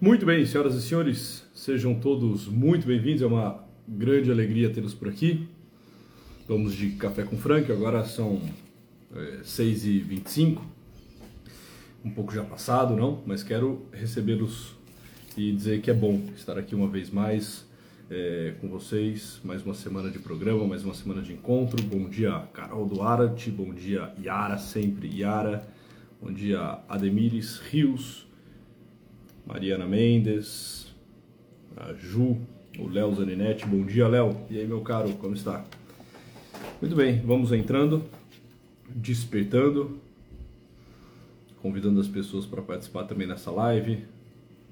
Muito bem, senhoras e senhores, sejam todos muito bem-vindos. É uma grande alegria tê-los por aqui. Vamos de café com Frank, agora são é, 6h25, um pouco já passado, não? Mas quero recebê-los e dizer que é bom estar aqui uma vez mais é, com vocês. Mais uma semana de programa, mais uma semana de encontro. Bom dia, Carol Duarte, bom dia, Yara, sempre Yara. Bom dia, Ademires Rios. Mariana Mendes, a Ju, o Léo Zaninetti. Bom dia, Léo. E aí, meu caro, como está? Muito bem, vamos entrando, despertando, convidando as pessoas para participar também nessa live,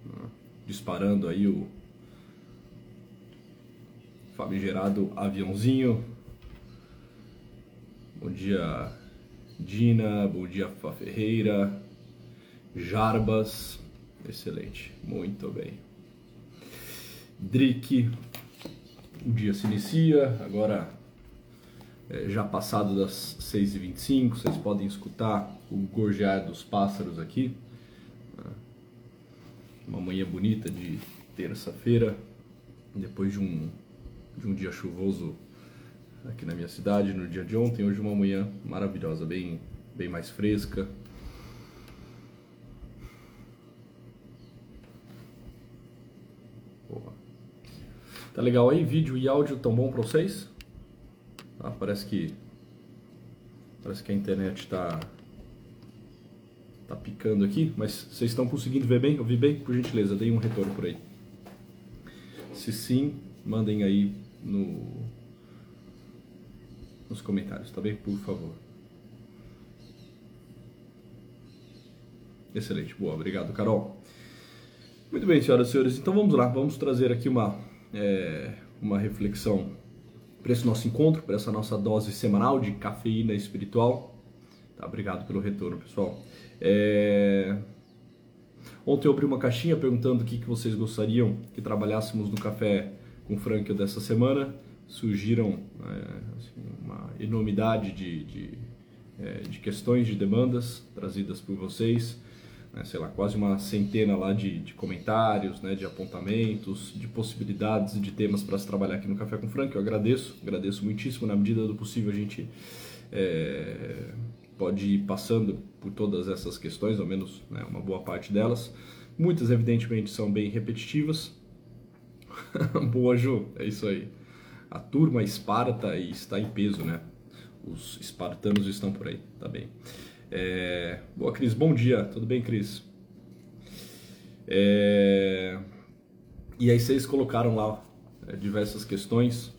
né? disparando aí o famigerado aviãozinho. Bom dia, Dina. Bom dia, Fá Ferreira. Jarbas. Excelente, muito bem. Drick, o dia se inicia, agora é, já passado das 6h25, vocês podem escutar o gorjear dos pássaros aqui. Uma manhã bonita de terça-feira, depois de um, de um dia chuvoso aqui na minha cidade no dia de ontem, hoje uma manhã maravilhosa, bem, bem mais fresca, Tá legal aí? Vídeo e áudio tão bom para vocês? Ah, parece que parece que a internet tá tá picando aqui, mas vocês estão conseguindo ver bem? Ouvir bem? Por gentileza, deem um retorno por aí. Se sim, mandem aí no nos comentários, tá bem? Por favor. Excelente, boa, obrigado, Carol. Muito bem, senhoras e senhores, então vamos lá, vamos trazer aqui uma é, uma reflexão para esse nosso encontro, para essa nossa dose semanal de cafeína espiritual. Tá, obrigado pelo retorno, pessoal. É... Ontem eu abri uma caixinha perguntando o que, que vocês gostariam que trabalhássemos no café com Frank dessa semana. Surgiram é, assim, uma enormidade de, de, é, de questões, de demandas trazidas por vocês né, sei lá, quase uma centena lá de, de comentários, né, de apontamentos, de possibilidades de temas para se trabalhar aqui no Café com Frank. Eu agradeço, agradeço muitíssimo. Na medida do possível, a gente é, pode ir passando por todas essas questões, ao menos né, uma boa parte delas. Muitas, evidentemente, são bem repetitivas. boa, Ju, é isso aí. A turma Esparta está em peso, né? Os espartanos estão por aí, tá bem. É... Boa, Cris, bom dia. Tudo bem, Cris? É... E aí vocês colocaram lá é, diversas questões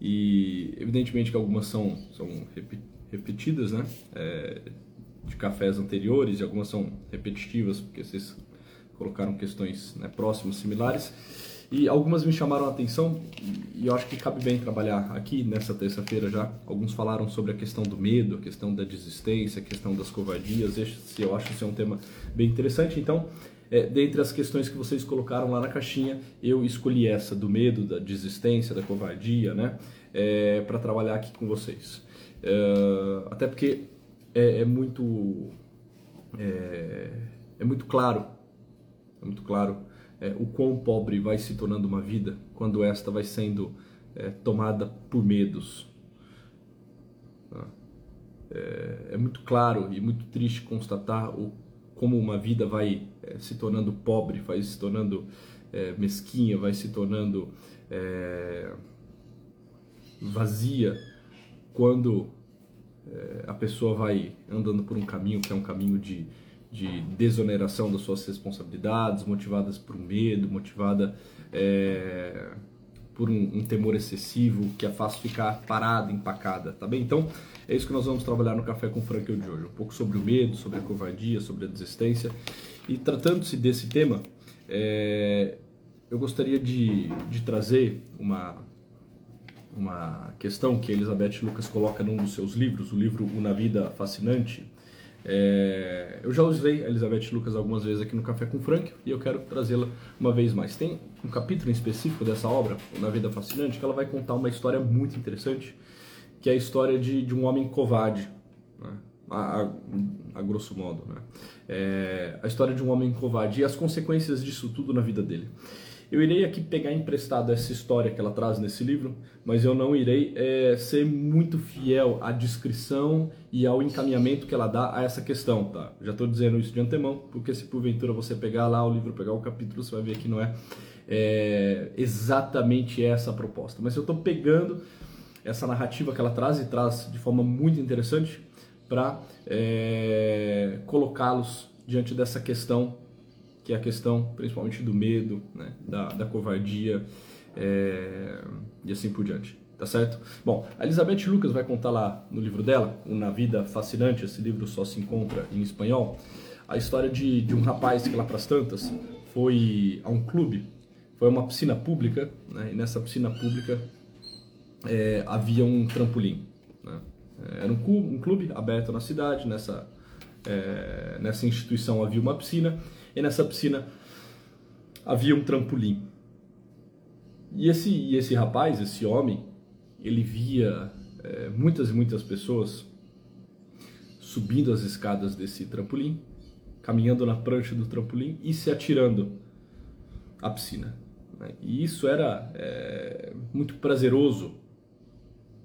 e evidentemente que algumas são, são repetidas, né? É, de cafés anteriores e algumas são repetitivas porque vocês colocaram questões né, próximas, similares. E algumas me chamaram a atenção e eu acho que cabe bem trabalhar aqui nessa terça-feira já. Alguns falaram sobre a questão do medo, a questão da desistência, a questão das covardias. Esse, eu acho que é um tema bem interessante. Então, é, dentre as questões que vocês colocaram lá na caixinha, eu escolhi essa do medo, da desistência, da covardia, né? É, para trabalhar aqui com vocês. É, até porque é, é muito é, é muito claro, é muito claro é, o quão pobre vai se tornando uma vida quando esta vai sendo é, tomada por medos. Tá? É, é, muito claro e muito triste constatar o, como uma vida vai é, se tornando pobre, vai se tornando é, mesquinha, vai se tornando é, vazia quando a pessoa vai andando por um caminho que é um caminho de de desoneração das suas responsabilidades, motivadas por medo, motivada é, por um, um, temor excessivo que a faz ficar parada, empacada, tá bem? Então, é isso que nós vamos trabalhar no Café com Frank de hoje, um pouco sobre o medo, sobre a covardia, sobre a desistência. E tratando-se desse tema, é, eu gostaria de, de trazer uma, uma questão que Elizabeth Lucas coloca num dos seus livros, o livro Uma Vida Fascinante, é, eu já usei a Elizabeth Lucas algumas vezes aqui no Café com Frank e eu quero trazê-la uma vez mais. Tem um capítulo em específico dessa obra, Na Vida Fascinante, que ela vai contar uma história muito interessante, que é a história de, de um homem covarde. Né? a, a, a grosso modo, né? É, a história de um homem covarde e as consequências disso tudo na vida dele. Eu irei aqui pegar emprestado essa história que ela traz nesse livro, mas eu não irei é, ser muito fiel à descrição e ao encaminhamento que ela dá a essa questão, tá? Já estou dizendo isso de antemão, porque se porventura você pegar lá o livro, pegar o capítulo, você vai ver que não é, é exatamente essa a proposta. Mas eu estou pegando essa narrativa que ela traz e traz de forma muito interessante para é, colocá-los diante dessa questão, que é a questão principalmente do medo, né, da, da covardia é, e assim por diante. Tá certo? Bom, a Elizabeth Lucas vai contar lá no livro dela, Na Vida Fascinante, esse livro só se encontra em espanhol, a história de, de um rapaz que lá para as tantas foi a um clube, foi uma piscina pública, né, e nessa piscina pública é, havia um trampolim. Né? Era um clube, um clube, aberto na cidade, nessa, é, nessa instituição havia uma piscina, e nessa piscina havia um trampolim. E esse, e esse rapaz, esse homem, ele via é, muitas e muitas pessoas subindo as escadas desse trampolim, caminhando na prancha do trampolim e se atirando à piscina. Né? E isso era é, muito prazeroso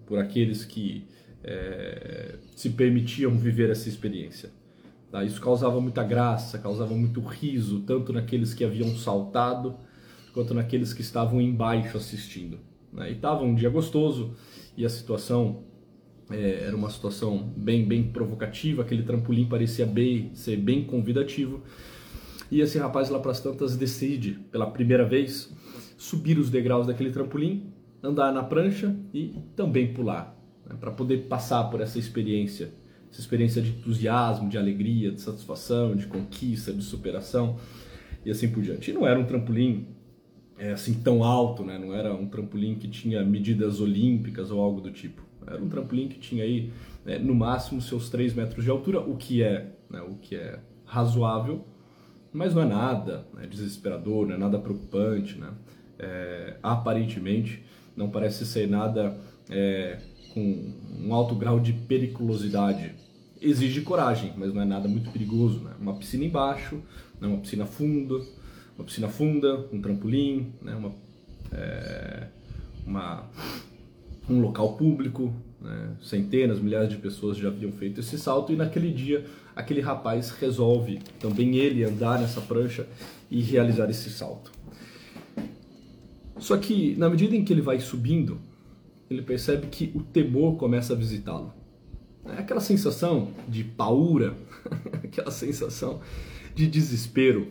por aqueles que é, se permitiam viver essa experiência. Tá? Isso causava muita graça, causava muito riso, tanto naqueles que haviam saltado, quanto naqueles que estavam embaixo assistindo. Né? E estava um dia gostoso e a situação é, era uma situação bem, bem provocativa, aquele trampolim parecia bem, ser bem convidativo. E esse rapaz lá para as tantas decide, pela primeira vez, subir os degraus daquele trampolim, andar na prancha e também pular né, para poder passar por essa experiência, essa experiência de entusiasmo, de alegria, de satisfação, de conquista, de superação e assim por diante. E não era um trampolim é, assim tão alto, né? não era um trampolim que tinha medidas olímpicas ou algo do tipo. Era um trampolim que tinha aí né, no máximo seus 3 metros de altura, o que é, né, o que é razoável, mas não é nada né, desesperador, não é nada preocupante, né? É, aparentemente não parece ser nada é, com um alto grau de periculosidade. Exige coragem, mas não é nada muito perigoso. Né? Uma piscina embaixo, né? uma piscina funda, uma piscina funda, um trampolim, né? uma, é, uma, um local público, né? centenas, milhares de pessoas já haviam feito esse salto e naquele dia aquele rapaz resolve também ele andar nessa prancha e realizar esse salto. Só que na medida em que ele vai subindo, ele percebe que o temor começa a visitá-lo. É aquela sensação de paura, aquela sensação de desespero,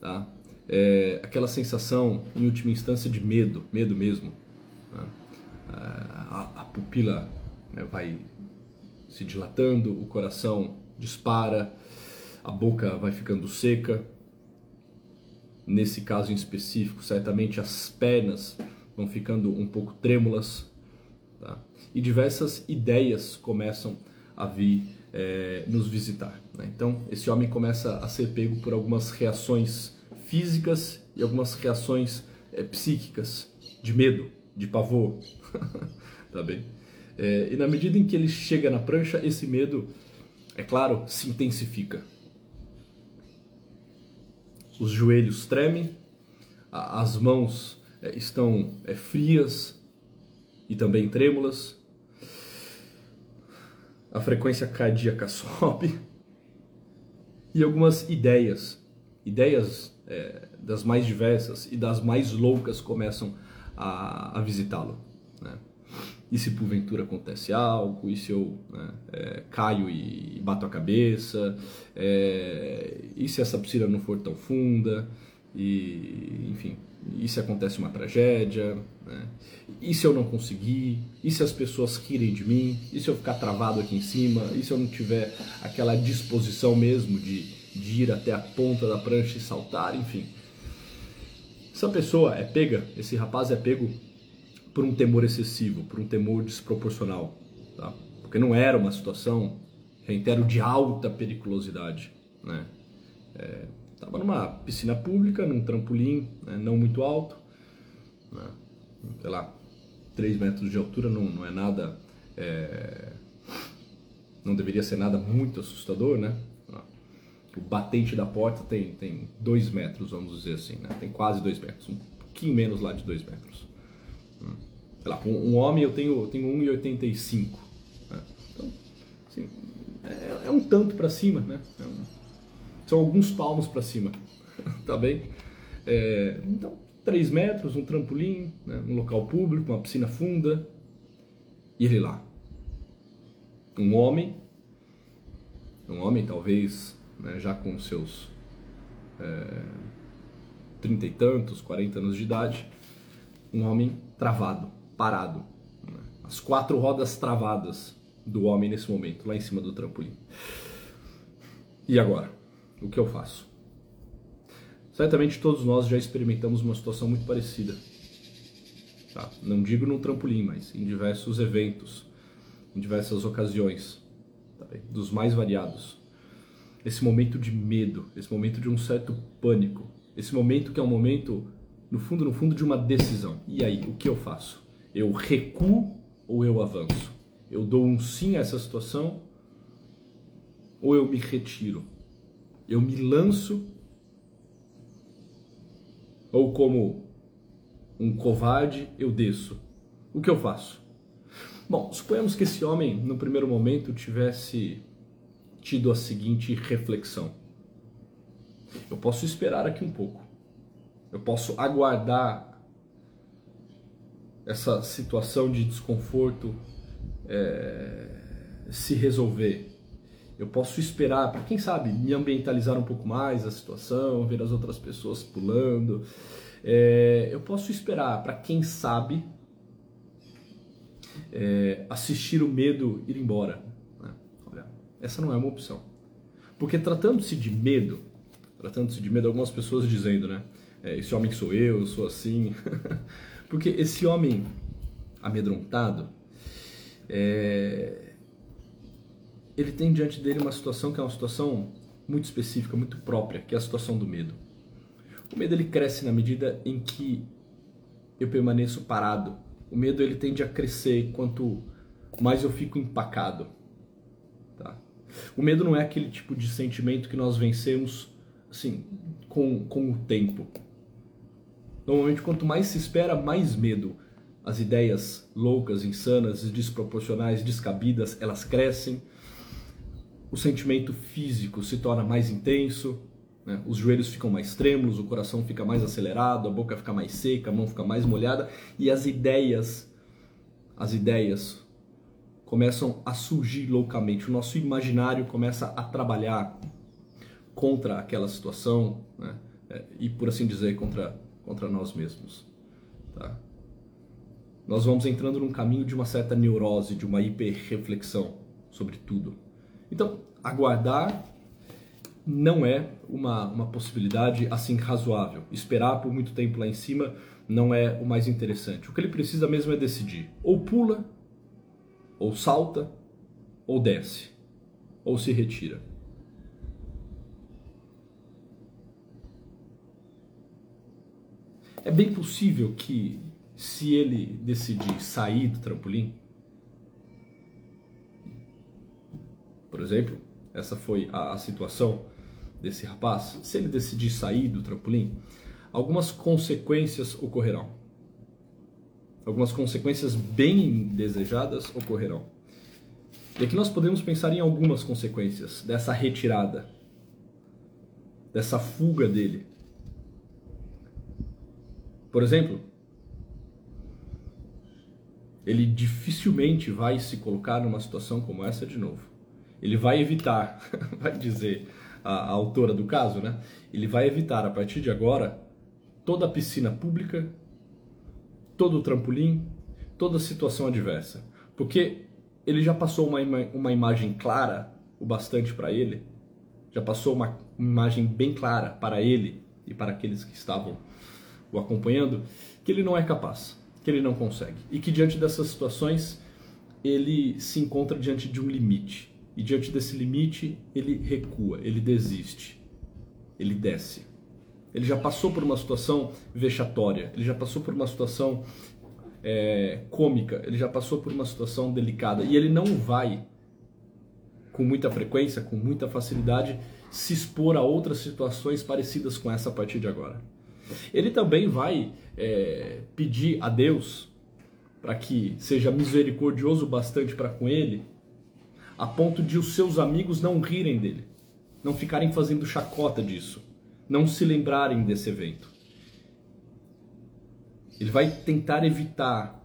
tá? É aquela sensação, em última instância, de medo, medo mesmo. Né? A, a, pupila né, vai se dilatando, o coração dispara, a boca vai ficando seca. Nesse caso em específico, certamente as pernas vão ficando um pouco trêmulas, tá? e diversas ideias começam a vir é, nos visitar. Né? Então, esse homem começa a ser pego por algumas reações físicas e algumas reações é, psíquicas, de medo, de pavor, tá bem? É, e na medida em que ele chega na prancha, esse medo, é claro, se intensifica. Os joelhos tremem, as mãos estão é, frias e também trêmulas. A frequência cardíaca sobe. E algumas ideias, ideias é, das mais diversas e das mais loucas começam a, a visitá-lo. Né? E se porventura acontece algo, e se eu né, é, caio e, bato a cabeça, é, e se essa piscina não for tão funda, e enfim, e se acontece uma tragédia, né? e se eu não conseguir, e se as pessoas rirem de mim, e se eu ficar travado aqui em cima, e se eu não tiver aquela disposição mesmo de, de ir até a ponta da prancha e saltar, enfim. Essa pessoa é pega, esse rapaz é pego por um temor excessivo, por um temor desproporcional, tá? porque não era uma situação, reitero, de alta periculosidade, né? É, Estava numa piscina pública, num trampolim né, não muito alto, né, sei lá, 3 metros de altura não, não é nada é, não deveria ser nada muito assustador, né? O batente da porta tem, tem dois metros, vamos dizer assim, né? Tem quase dois metros, um pouquinho menos lá de dois metros. Sei lá, um, um homem eu tenho, tenho 1,85. Né? Então, assim, é, é, um tanto para cima, né? É um, são alguns palmos para cima, tá bem? É, então, 3 metros, um trampolim, né? um local público, uma piscina funda, e ele lá. Um homem, um homem talvez né, já com seus é, trinta e tantos, 40 anos de idade, um homem travado, parado. Né? As quatro rodas travadas do homem nesse momento, lá em cima do trampolim. E agora? O que eu faço? Certamente todos nós já experimentamos uma situação muito parecida. Tá? Não digo no trampolim, mas em diversos eventos, em diversas ocasiões, tá dos mais variados. Esse momento de medo, esse momento de um certo pânico, esse momento que é um momento, no fundo, no fundo, de uma decisão. E aí, o que eu faço? Eu recuo ou eu avanço? Eu dou um sim a essa situação ou eu me retiro? Eu me lanço ou como um covarde eu desço? O que eu faço? Bom, suponhamos que esse homem, no primeiro momento, tivesse tido a seguinte reflexão: eu posso esperar aqui um pouco, eu posso aguardar essa situação de desconforto é, se resolver. Eu posso esperar para, quem sabe, me ambientalizar um pouco mais a situação, ver as outras pessoas pulando. É, eu posso esperar para, quem sabe, é, assistir o medo ir embora. Né? Olha, essa não é uma opção. Porque tratando-se de medo, tratando-se de medo, algumas pessoas dizendo, né? É, esse homem sou eu, eu sou assim. Porque esse homem amedrontado, é, ele tem diante dele uma situação que é uma situação muito específica, muito própria, que é a situação do medo. O medo ele cresce na medida em que eu permaneço parado. O medo ele tende a crescer quanto mais eu fico empacado. Tá? O medo não é aquele tipo de sentimento que nós vencemos assim com, com o tempo. Normalmente, quanto mais se espera, mais medo. As ideias loucas, insanas, desproporcionais, descabidas, elas crescem. O sentimento físico se torna mais intenso, né? os joelhos ficam mais trêmulos, o coração fica mais acelerado, a boca fica mais seca, a mão fica mais molhada e as ideias, as ideias começam a surgir loucamente. O nosso imaginário começa a trabalhar contra aquela situação né? É, e, por assim dizer, contra contra nós mesmos. Tá? Nós vamos entrando num caminho de uma certa neurose, de uma hiperreflexão sobre tudo. Então, aguardar não é uma, uma possibilidade assim razoável. Esperar por muito tempo lá em cima não é o mais interessante. O que ele precisa mesmo é decidir: ou pula, ou salta, ou desce, ou se retira. É bem possível que, se ele decidir sair do trampolim, por exemplo, essa foi a, a situação desse rapaz, se ele decidir sair do trampolim, algumas consequências ocorrerão. Algumas consequências bem desejadas ocorrerão. E aqui nós podemos pensar em algumas consequências dessa retirada, dessa fuga dele. Por exemplo, ele dificilmente vai se colocar numa situação como essa de novo. Ele vai evitar, vai dizer a, a, autora do caso, né? Ele vai evitar a partir de agora toda a piscina pública, todo o trampolim, toda situação adversa. Porque ele já passou uma, uma imagem clara o bastante para ele, já passou uma imagem bem clara para ele e para aqueles que estavam o acompanhando, que ele não é capaz, que ele não consegue. E que diante dessas situações ele se encontra diante de um limite. E diante desse limite ele recua, ele desiste, ele desce. Ele já passou por uma situação vexatória, ele já passou por uma situação é, cômica, ele já passou por uma situação delicada e ele não vai com muita frequência, com muita facilidade, se expor a outras situações parecidas com essa a partir de agora. Ele também vai é, pedir a Deus para que seja misericordioso bastante para com ele, a ponto de os seus amigos não rirem dele, não ficarem fazendo chacota disso, não se lembrarem desse evento. Ele vai tentar evitar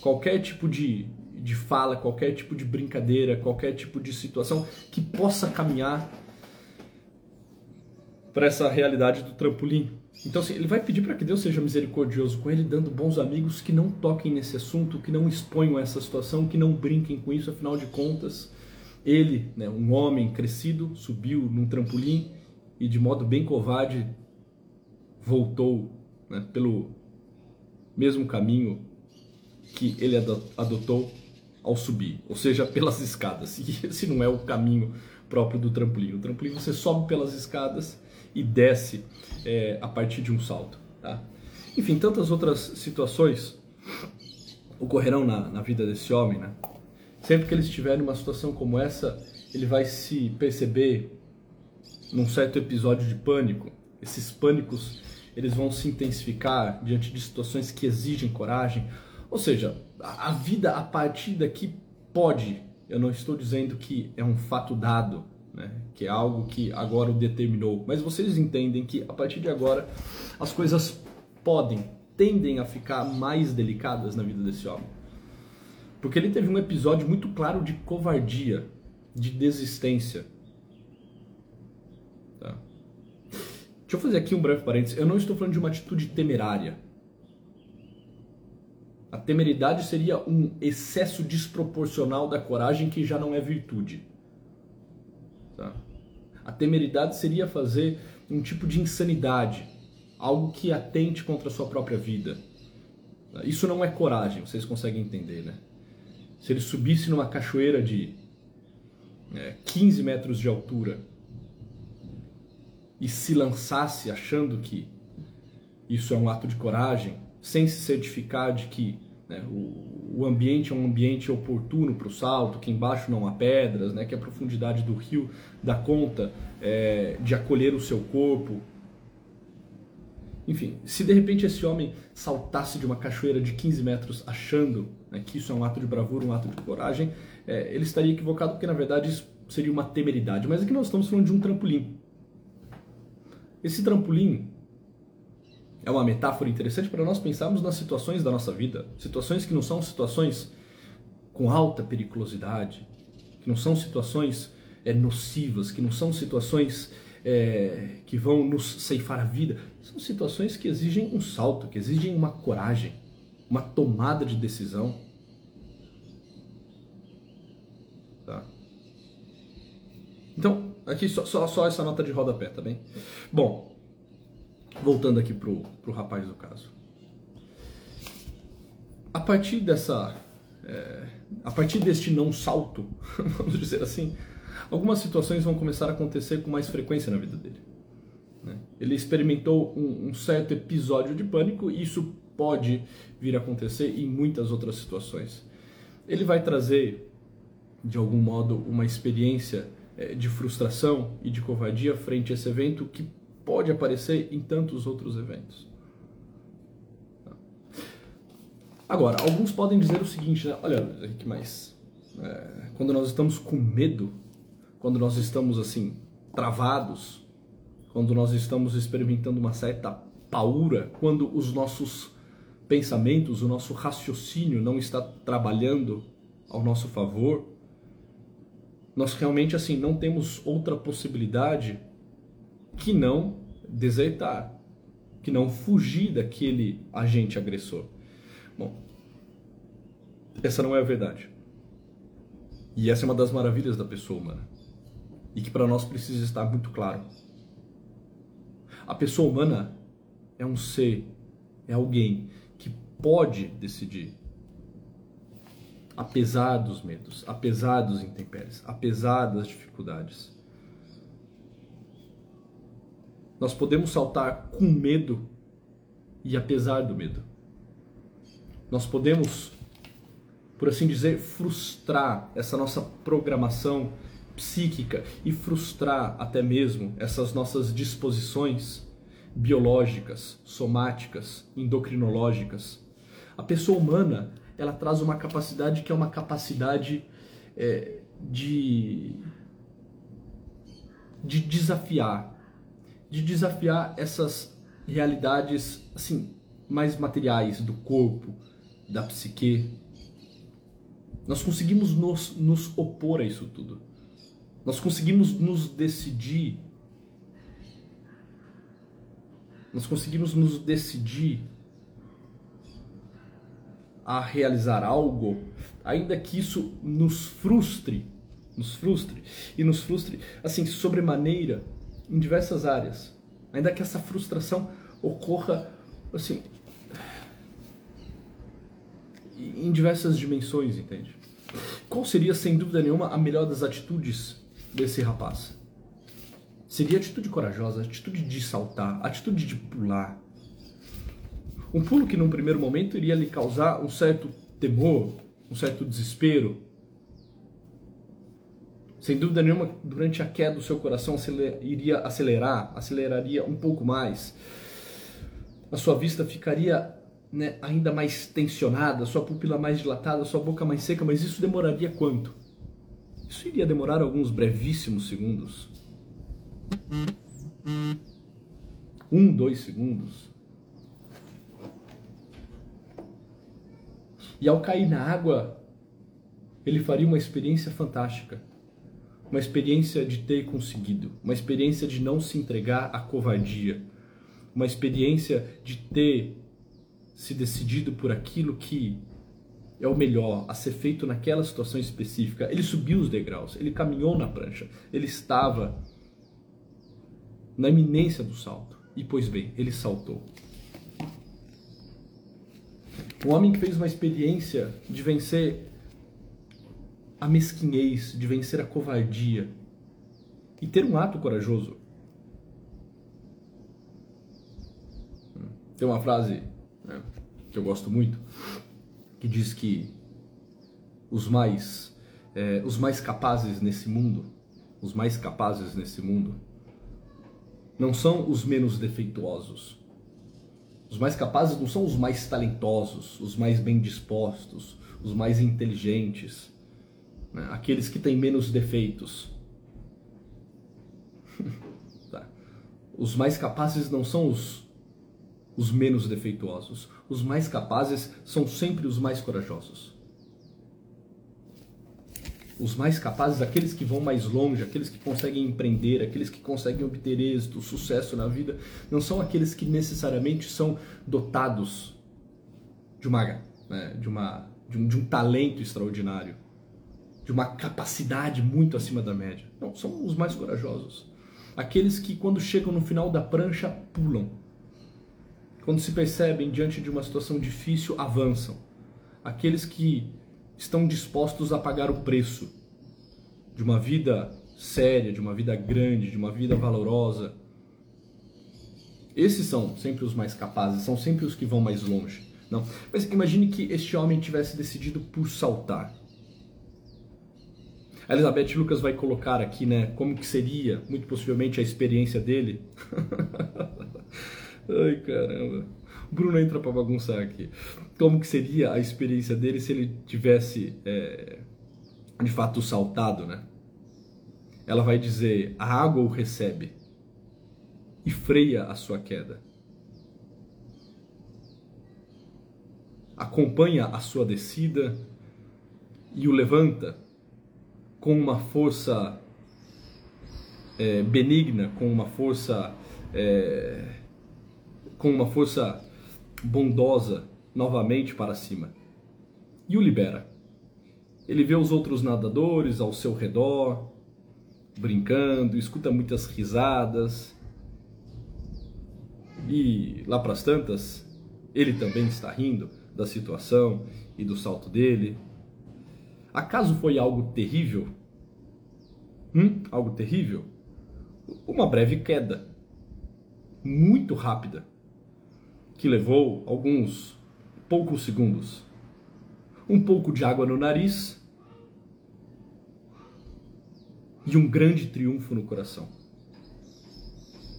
qualquer tipo de, de fala, qualquer tipo de brincadeira, qualquer tipo de situação que possa caminhar para essa realidade do trampolim. Então, assim, ele vai pedir para que Deus seja misericordioso com ele, dando bons amigos que não toquem nesse assunto, que não exponham essa situação, que não brinquem com isso, afinal de contas, ele, né, um homem crescido, subiu num trampolim e de modo bem covarde voltou né, pelo mesmo caminho que ele adotou ao subir, ou seja, pelas escadas. E esse não é o caminho próprio do trampolim. O trampolim você sobe pelas escadas e desce é, a partir de um salto. Tá? Enfim, tantas outras situações ocorrerão na, na vida desse homem. Né? Sempre que ele estiver numa situação como essa, ele vai se perceber num certo episódio de pânico. Esses pânicos eles vão se intensificar diante de situações que exigem coragem. Ou seja, a vida a partir daqui pode, eu não estou dizendo que é um fato dado, né? que é algo que agora o determinou, mas vocês entendem que a partir de agora as coisas podem, tendem a ficar mais delicadas na vida desse homem. Porque ele teve um episódio muito claro de covardia, de desistência. Tá? Deixa eu fazer aqui um breve parênteses. Eu não estou falando de uma atitude temerária. A temeridade seria um excesso desproporcional da coragem que já não é virtude. Tá? A temeridade seria fazer um tipo de insanidade, algo que atente contra a sua própria vida. Tá? Isso não é coragem, vocês conseguem entender, né? Se ele subisse numa cachoeira de é, 15 metros de altura e se lançasse achando que isso é um ato de coragem, sem se certificar de que né, o, o, ambiente é um ambiente oportuno para o salto, que embaixo não há pedras, né, que a profundidade do rio dá conta é, de acolher o seu corpo. Enfim, se de repente esse homem saltasse de uma cachoeira de 15 metros achando né, que isso é um ato de bravura, um ato de coragem, é, ele estaria equivocado porque na verdade isso seria uma temeridade. Mas aqui nós estamos falando de um trampolim. Esse trampolim é uma metáfora interessante para nós pensarmos nas situações da nossa vida, situações que não são situações com alta periculosidade, que não são situações é, nocivas, que não são situações é, que vão nos ceifar a vida, são situações que exigem um salto, que exigem uma coragem, uma tomada de decisão. Tá? Então, aqui só, só, só essa nota de rodapé, tá bem? Bom, voltando aqui pro, pro rapaz do caso. A partir dessa. É, a partir deste não salto, vamos dizer assim, algumas situações vão começar a acontecer com mais frequência na vida dele. Né? Ele experimentou um, um certo episódio de pânico e isso pode vir a acontecer em muitas outras situações. Ele vai trazer, de algum modo, uma experiência é, de frustração e de covardia frente a esse evento que pode aparecer em tantos outros eventos. Agora, alguns podem dizer o seguinte, né? olha, Henrique, mas é, quando nós estamos com medo, quando nós estamos assim, travados, quando nós estamos experimentando uma certa paura, quando os nossos pensamentos, o nosso raciocínio não está trabalhando ao nosso favor, nós realmente assim não temos outra possibilidade que não desertar, que não fugir daquele agente agressor. Bom, essa não é a verdade. E essa é uma das maravilhas da pessoa humana. E que para nós precisa estar muito claro. A pessoa humana é um ser, é alguém que pode decidir. Apesar dos medos, apesar dos intempéries, apesar das dificuldades. Nós podemos saltar com medo e apesar do medo. Nós podemos, por assim dizer, frustrar essa nossa programação psíquica e frustrar até mesmo essas nossas disposições biológicas, somáticas, endocrinológicas. A pessoa humana ela traz uma capacidade que é uma capacidade é, de de desafiar, de desafiar essas realidades assim mais materiais do corpo, da psique. Nós conseguimos nos, nos opor a isso tudo. Nós conseguimos nos decidir. Nós conseguimos nos decidir a realizar algo, ainda que isso nos frustre, nos frustre e nos frustre assim sobremaneira em diversas áreas. Ainda que essa frustração ocorra assim em diversas dimensões, entende? Qual seria, sem dúvida nenhuma, a melhor das atitudes desse rapaz? Seria atitude corajosa, atitude de saltar, atitude de pular. Um pulo que, num primeiro momento, iria lhe causar um certo temor, um certo desespero. Sem dúvida nenhuma, durante a queda, o seu coração iria acelerar, aceleraria um pouco mais. A sua vista ficaria né, ainda mais tensionada, sua pupila mais dilatada, sua boca mais seca, mas isso demoraria quanto? Isso iria demorar alguns brevíssimos segundos. Um, dois segundos. E ao cair na água, ele faria uma experiência fantástica. Uma experiência de ter conseguido, uma experiência de não se entregar à covardia, uma experiência de ter se decidido por aquilo que é o melhor a ser feito naquela situação específica. Ele subiu os degraus, ele caminhou na prancha, ele estava na iminência do salto. E pois bem, ele saltou. Um homem que fez uma experiência de vencer a mesquinhez, de vencer a covardia e ter um ato corajoso. Tem uma frase né, que eu gosto muito, que diz que os mais, é, os mais capazes nesse mundo, os mais capazes nesse mundo, não são os menos defeituosos. Os mais capazes não são os mais talentosos, os mais bem dispostos, os mais inteligentes, né? aqueles que têm menos defeitos. tá. Os mais capazes não são os os menos defeituosos. Os mais capazes são sempre os mais corajosos. Os mais capazes, aqueles que vão mais longe, aqueles que conseguem empreender, aqueles que conseguem obter êxito, sucesso na vida, não são aqueles que necessariamente são dotados de uma, né, de, uma de, um, de um talento extraordinário, de uma capacidade muito acima da média. Não, são os mais corajosos. Aqueles que, quando chegam no final da prancha, pulam quando se percebem diante de uma situação difícil, avançam. Aqueles que estão dispostos a pagar o preço de uma vida séria, de uma vida grande, de uma vida valorosa. Esses são sempre os mais capazes, são sempre os que vão mais longe. Não. Mas imagine que este homem tivesse decidido por saltar. A Elizabeth Lucas vai colocar aqui, né, como que seria, muito possivelmente, a experiência dele. Ai, caramba. Bruno entra pra bagunçar aqui. Como que seria a experiência dele se ele tivesse, é, de fato, saltado, né? Ela vai dizer, a água o recebe e freia a sua queda. Acompanha a sua descida e o levanta com uma força é, benigna, com uma força... É, com uma força bondosa novamente para cima e o libera. Ele vê os outros nadadores ao seu redor, brincando, escuta muitas risadas. E lá para as tantas, ele também está rindo da situação e do salto dele. Acaso foi algo terrível? Hum? Algo terrível? Uma breve queda, muito rápida que levou alguns poucos segundos. um pouco de água no nariz e um grande triunfo no coração.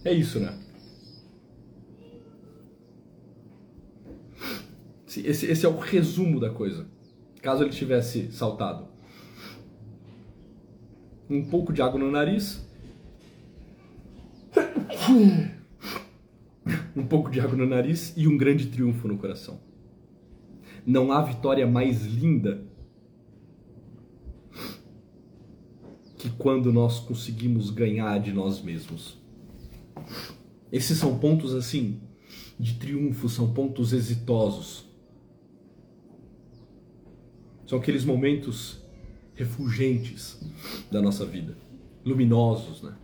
É isso, né? Esse, esse é o resumo da coisa. Caso ele tivesse saltado. Um pouco de água no nariz. Um pouco de água no nariz e um grande triunfo no coração. Não há vitória mais linda que quando nós conseguimos ganhar de nós mesmos. Esses são pontos assim de triunfo, são pontos exitosos. São aqueles momentos refulgentes da nossa vida, luminosos, né?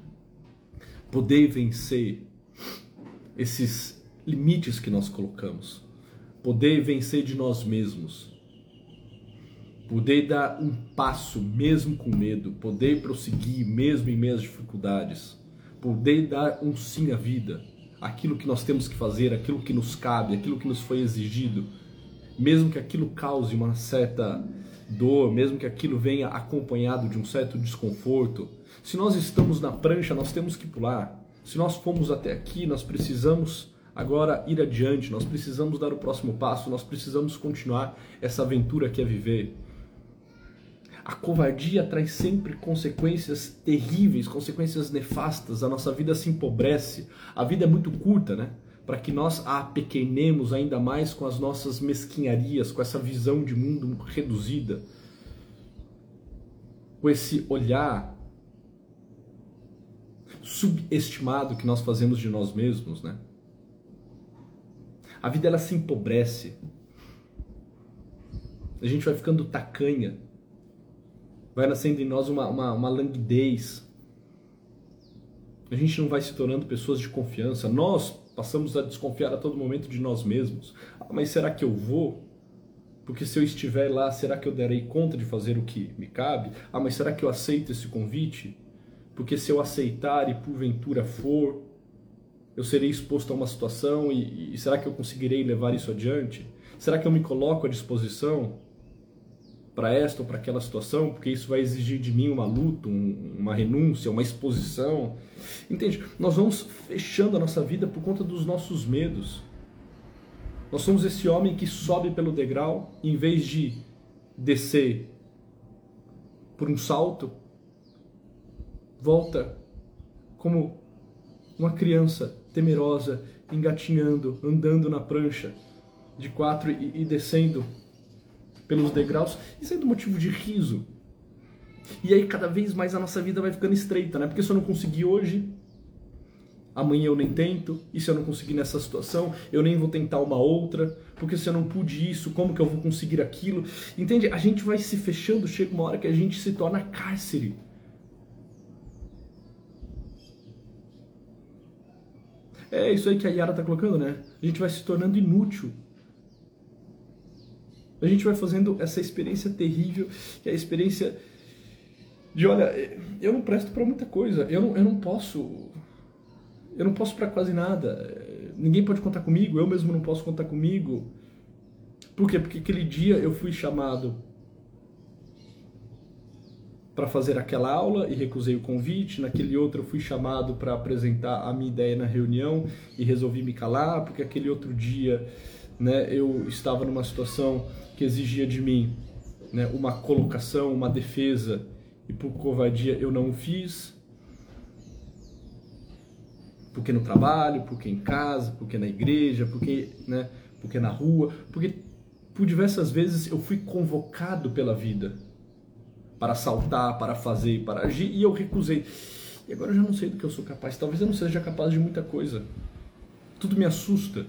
Poder vencer esses limites que nós colocamos, poder vencer de nós mesmos, poder dar um passo mesmo com medo, poder prosseguir mesmo em meias dificuldades, poder dar um sim à vida, aquilo que nós temos que fazer, aquilo que nos cabe, aquilo que nos foi exigido mesmo que aquilo cause uma certa dor, mesmo que aquilo venha acompanhado de um certo desconforto, se nós estamos na prancha, nós temos que pular. Se nós fomos até aqui, nós precisamos agora ir adiante, nós precisamos dar o próximo passo, nós precisamos continuar essa aventura que é viver. A covardia traz sempre consequências terríveis, consequências nefastas, a nossa vida se empobrece, a vida é muito curta, né? Para que nós a pequenemos ainda mais com as nossas mesquinharias, com essa visão de mundo reduzida, com esse olhar subestimado que nós fazemos de nós mesmos, né? A vida ela se empobrece. A gente vai ficando tacanha. Vai nascendo em nós uma, uma, uma languidez. A gente não vai se tornando pessoas de confiança. Nós, Passamos a desconfiar a todo momento de nós mesmos. Ah, mas será que eu vou? Porque se eu estiver lá, será que eu darei conta de fazer o que me cabe? Ah, mas será que eu aceito esse convite? Porque se eu aceitar e porventura for, eu serei exposto a uma situação e, e será que eu conseguirei levar isso adiante? Será que eu me coloco à disposição? Para esta ou para aquela situação, porque isso vai exigir de mim uma luta, um, uma renúncia, uma exposição. Entende? Nós vamos fechando a nossa vida por conta dos nossos medos. Nós somos esse homem que sobe pelo degrau em vez de descer por um salto, volta como uma criança temerosa, engatinhando, andando na prancha de quatro e, e descendo pelos degraus e sendo motivo de riso. E aí cada vez mais a nossa vida vai ficando estreita, né? Porque se eu não conseguir hoje, amanhã eu nem tento, e se eu não conseguir nessa situação, eu nem vou tentar uma outra, porque se eu não pude isso, como que eu vou conseguir aquilo? Entende? A gente vai se fechando, chega uma hora que a gente se torna cárcere. É isso aí que a Yara tá colocando, né? A gente vai se tornando inútil a gente vai fazendo essa experiência terrível, que é a experiência de, olha, eu não presto para muita coisa, eu não, eu não posso, eu não posso para quase nada, ninguém pode contar comigo, eu mesmo não posso contar comigo. Por quê? Porque aquele dia eu fui chamado para fazer aquela aula e recusei o convite. Naquele outro eu fui chamado para apresentar a minha ideia na reunião e resolvi me calar, porque aquele outro dia, né, eu estava numa situação que exigia de mim né, uma colocação, uma defesa, e por covardia eu não fiz. Porque no trabalho, porque em casa, porque na igreja, porque, né, porque na rua, porque por diversas vezes eu fui convocado pela vida para saltar, para fazer, para agir, e eu recusei. E agora eu já não sei do que eu sou capaz. Talvez eu não seja capaz de muita coisa. Tudo me assusta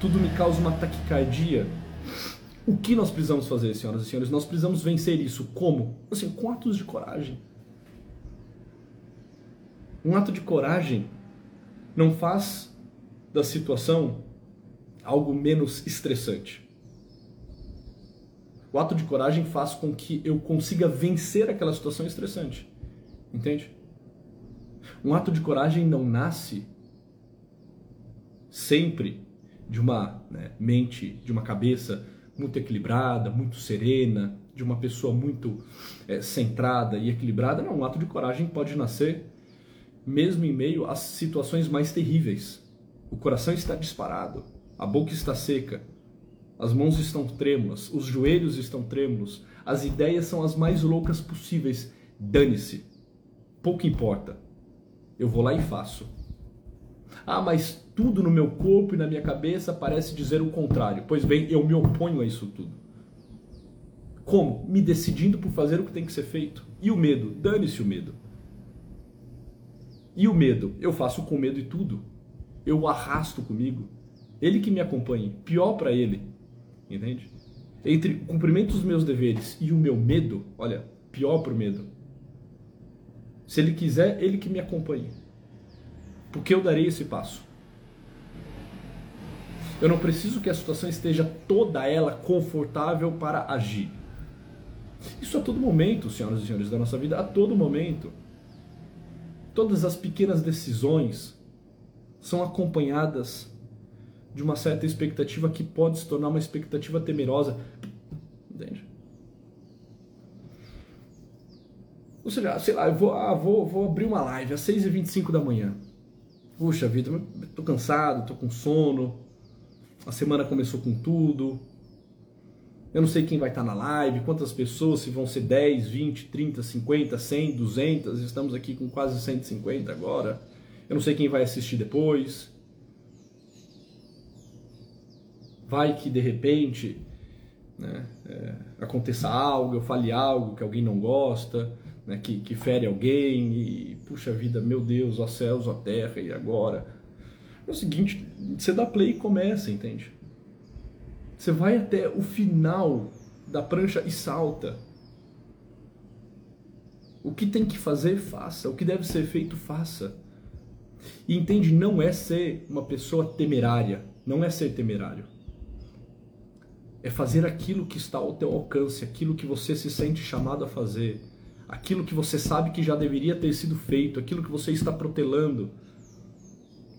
tudo me causa uma taquicardia. O que nós precisamos fazer, senhoras e senhores? Nós precisamos vencer isso. Como? Assim, com atos de coragem. Um ato de coragem não faz da situação algo menos estressante. O ato de coragem faz com que eu consiga vencer aquela situação estressante. Entende? Um ato de coragem não nasce sempre de uma né, mente, de uma cabeça muito equilibrada, muito serena, de uma pessoa muito é, centrada e equilibrada. Não, um ato de coragem pode nascer mesmo em meio às situações mais terríveis. O coração está disparado, a boca está seca, as mãos estão trêmulas, os joelhos estão trêmulos, as ideias são as mais loucas possíveis. Dane-se, pouco importa. Eu vou lá e faço. Ah, mas tudo no meu corpo e na minha cabeça parece dizer o contrário. Pois bem, eu me oponho a isso tudo. Como? Me decidindo por fazer o que tem que ser feito. E o medo? Dane-se o medo. E o medo? Eu faço com medo e tudo. Eu o arrasto comigo. Ele que me acompanhe. Pior para ele. Entende? Entre o cumprimento dos meus deveres e o meu medo, olha, pior pro medo. Se ele quiser, ele que me acompanhe. Porque eu darei esse passo. Eu não preciso que a situação esteja toda ela confortável para agir. Isso a todo momento, senhoras e senhores da nossa vida, a todo momento. Todas as pequenas decisões são acompanhadas de uma certa expectativa que pode se tornar uma expectativa temerosa. Entende? Ou seja, sei lá, eu vou, ah, vou, vou abrir uma live às 6h25 da manhã. Puxa vida, tô cansado, tô com sono. A semana começou com tudo. Eu não sei quem vai estar na live, quantas pessoas, se vão ser 10, 20, 30, 50, 100, 200. Estamos aqui com quase 150 agora. Eu não sei quem vai assistir depois. vai que de repente né, é, aconteça algo, eu fale algo que alguém não gosta, né, que, que fere alguém e puxa vida, meu Deus, ó céus, ó terra, e agora? É o seguinte, você dá play e começa, entende? Você vai até o final da prancha e salta. O que tem que fazer, faça. O que deve ser feito, faça. E entende, não é ser uma pessoa temerária, não é ser temerário é fazer aquilo que está ao teu alcance, aquilo que você se sente chamado a fazer, aquilo que você sabe que já deveria ter sido feito, aquilo que você está protelando.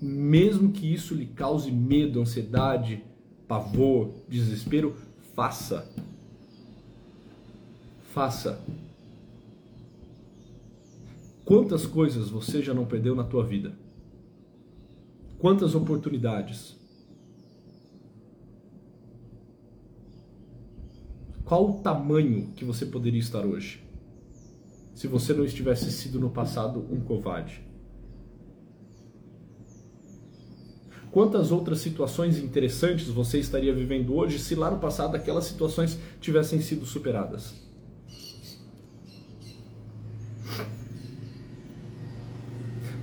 Mesmo que isso lhe cause medo, ansiedade, pavor, desespero, faça. Faça. Quantas coisas você já não perdeu na tua vida? Quantas oportunidades? Qual o tamanho que você poderia estar hoje? Se você não estivesse sido no passado um covarde. Quantas outras situações interessantes você estaria vivendo hoje se lá no passado aquelas situações tivessem sido superadas?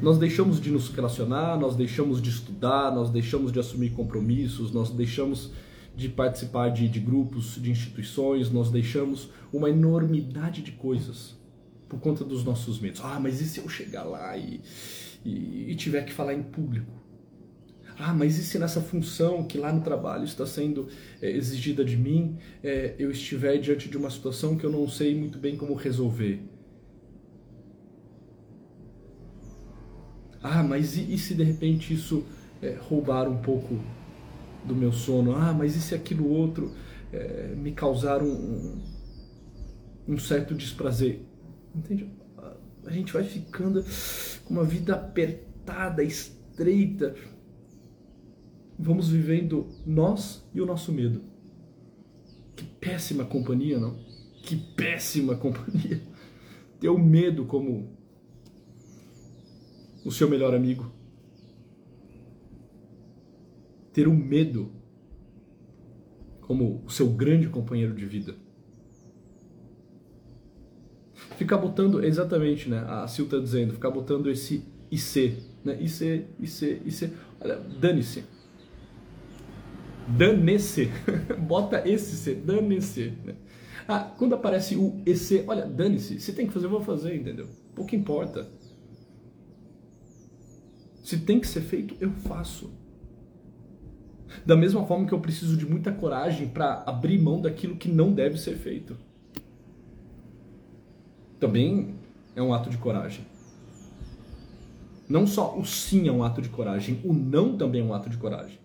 Nós deixamos de nos relacionar, nós deixamos de estudar, nós deixamos de assumir compromissos, nós deixamos de participar de, de grupos, de instituições, nós deixamos uma enormidade de coisas por conta dos nossos medos. Ah, mas e se eu chegar lá e, e, e tiver que falar em público? Ah, mas e se nessa função que lá no trabalho está sendo é, exigida de mim, é, eu estiver diante de uma situação que eu não sei muito bem como resolver? Ah, mas e, e se de repente isso é, roubar um pouco do meu sono. Ah, mas e se aquilo outro me causar um, um certo desprazer? Entende? A gente vai ficando com uma vida apertada, estreita. Vamos vivendo nós e o nosso medo. Que péssima companhia, não? Que péssima companhia. Ter o medo como o seu melhor amigo ter o medo como o seu grande companheiro de vida. Ficar botando, exatamente, né? A Sil está dizendo, ficar botando esse IC, né? IC, IC, IC. Olha, dane-se. Dane-se. Bota esse C, dane-se. Né? Ah, quando aparece o EC, olha, dane-se. Se tem que fazer, eu vou fazer, entendeu? Pouco importa. Se tem que ser feito, eu faço. Da mesma forma que eu preciso de muita coragem para abrir mão daquilo que não deve ser feito. Também é um ato de coragem. Não só o sim é um ato de coragem, o não também é um ato de coragem.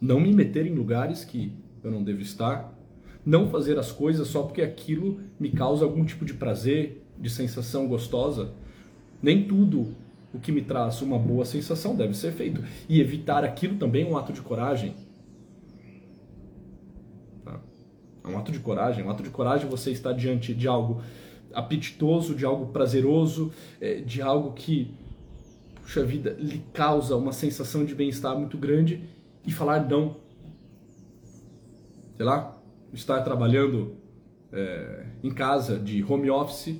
não me meter em lugares que eu não devo estar, não fazer as coisas só porque aquilo me causa algum tipo de prazer, de sensação gostosa. Nem tudo o que me traz uma boa sensação deve ser feito. E evitar aquilo também é um ato de coragem. Tá? É um ato de coragem. Um ato de coragem você está diante de algo apetitoso, de algo prazeroso, é, de algo que, puxa vida, lhe causa uma sensação de bem-estar muito grande e falar não. Sei lá, estar trabalhando é, em casa de home office,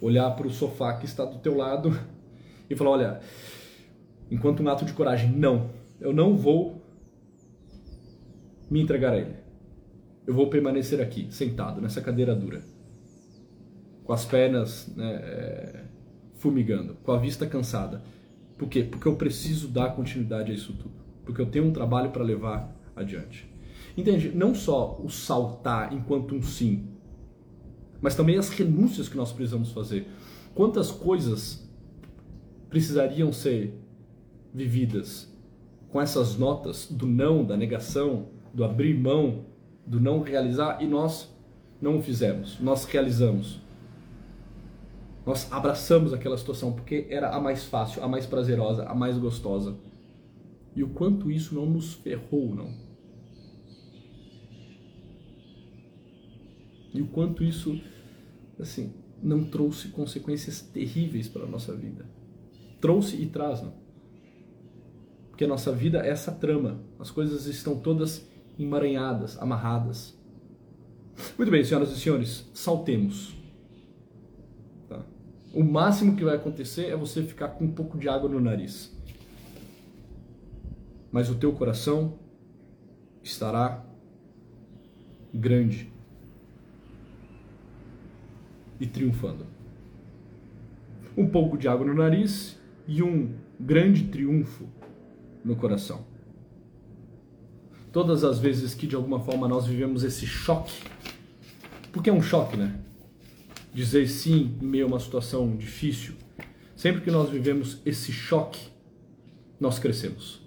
olhar para o sofá que está do teu lado e falar, olha, enquanto um ato de coragem, não, eu não vou me entregar a ele. Eu vou permanecer aqui, sentado, nessa cadeira dura, com as pernas né, é, fumigando, com a vista cansada. Por quê? Porque eu preciso dar continuidade a isso tudo. Porque eu tenho um trabalho para levar adiante. Entende? Não só o saltar enquanto um sim, mas também as renúncias que nós precisamos fazer. Quantas coisas precisariam ser vividas com essas notas do não, da negação, do abrir mão, do não realizar e nós não o fizemos, nós realizamos. Nós abraçamos aquela situação porque era a mais fácil, a mais prazerosa, a mais gostosa. E o quanto isso não nos ferrou, não? E o quanto isso, assim, não trouxe consequências terríveis para a nossa vida. Trouxe e traz, não? Porque a nossa vida é essa trama. As coisas estão todas emaranhadas, amarradas. Muito bem, senhoras e senhores, saltemos. Tá? O máximo que vai acontecer é você ficar com um pouco de água no nariz. Mas o teu coração estará grande e triunfando. Um pouco de água no nariz e um grande triunfo no coração. Todas as vezes que de alguma forma nós vivemos esse choque, porque é um choque, né? Dizer sim em meio a uma situação difícil, sempre que nós vivemos esse choque, nós crescemos.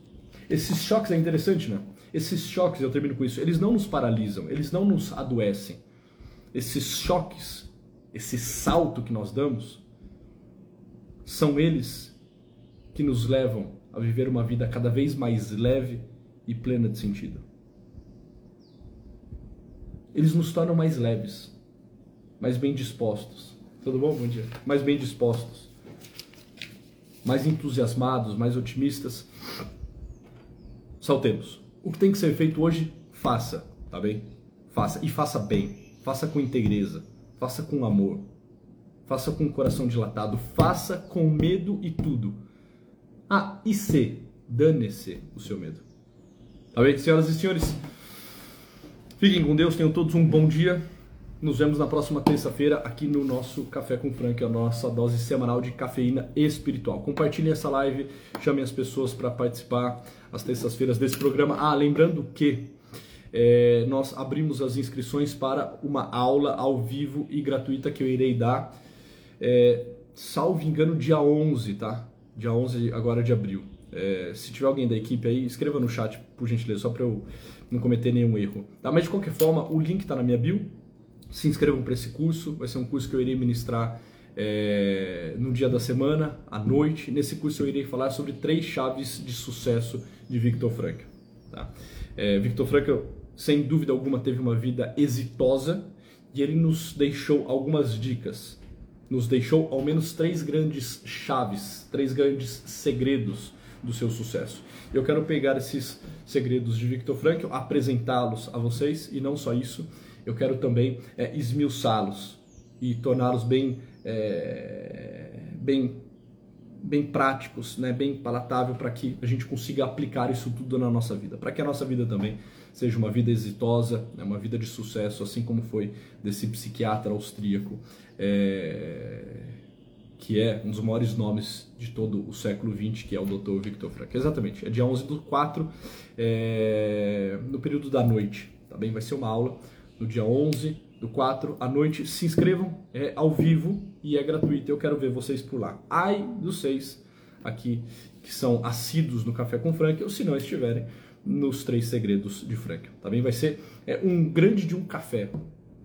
Esses choques é interessante, né? Esses choques, eu termino com isso, eles não nos paralisam, eles não nos adoecem. Esses choques esse salto que nós damos, são eles que nos levam a viver uma vida cada vez mais leve e plena de sentido. Eles nos tornam mais leves, mais bem dispostos. Tudo bom? Bom dia. Mais bem dispostos, mais entusiasmados, mais otimistas. Saltemos. O que tem que ser feito hoje, faça, tá bem? Faça e faça bem, faça com integreza faça com amor, faça com o coração dilatado, faça com medo e tudo. Ah, e se, dane-se o seu medo. Bem, senhoras e senhores? Fiquem com Deus, tenham todos um bom dia. Nos vemos na próxima terça-feira aqui no nosso Café com Frank, a nossa dose semanal de cafeína espiritual. Compartilhem essa live, chamem as pessoas para participar às terças-feiras desse programa. Ah, lembrando que é, nós abrimos as inscrições para uma aula ao vivo e gratuita que eu irei dar, é, salvo engano, dia 11, tá? Dia 11 agora de abril. É, se tiver alguém da equipe aí, escreva no chat, por gentileza, só para eu não cometer nenhum erro. Tá? Mas de qualquer forma, o link está na minha bio. Se inscrevam para esse curso, vai ser um curso que eu irei ministrar é, no dia da semana, à noite. Nesse curso eu irei falar sobre três chaves de sucesso de Victor Frankl. Tá? É, Victor Frankl sem dúvida alguma, teve uma vida exitosa e ele nos deixou algumas dicas. Nos deixou ao menos três grandes chaves, três grandes segredos do seu sucesso. Eu quero pegar esses segredos de Viktor Frankl, apresentá-los a vocês e não só isso, eu quero também é, esmiuçá-los e torná-los bem, é, bem, bem práticos, né, bem palatável para que a gente consiga aplicar isso tudo na nossa vida, para que a nossa vida também seja uma vida exitosa, né, uma vida de sucesso, assim como foi desse psiquiatra austríaco, é, que é um dos maiores nomes de todo o século XX, que é o Dr. Viktor Frankl. Exatamente, é dia 11 do 4, é, no período da noite, tá bem? Vai ser uma aula no dia 11 do 4 à noite. Se inscrevam, é ao vivo e é gratuito. Eu quero ver vocês por lá. Ai dos seis aqui que são assíduos no Café com Frank, ou se não estiverem, nos Três Segredos de Franklin. Também vai ser é, um grande de um café,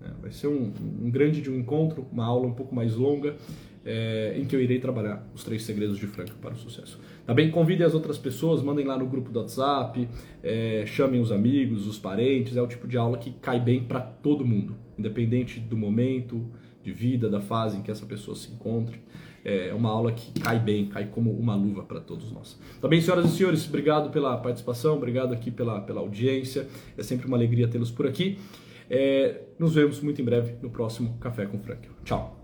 né? vai ser um, um, grande de um encontro, uma aula um pouco mais longa, é, em que eu irei trabalhar os Três Segredos de Franklin para o sucesso. Tá bem? Convidem as outras pessoas, mandem lá no grupo do WhatsApp, é, chamem os amigos, os parentes, é o tipo de aula que cai bem para todo mundo, independente do momento de vida, da fase em que essa pessoa se encontre é uma aula que cai bem, cai como uma luva para todos nós. Também, senhoras e senhores, obrigado pela participação, obrigado aqui pela, pela audiência. É sempre uma alegria tê-los por aqui. É, nos vemos muito em breve no próximo Café com Frank. Tchau!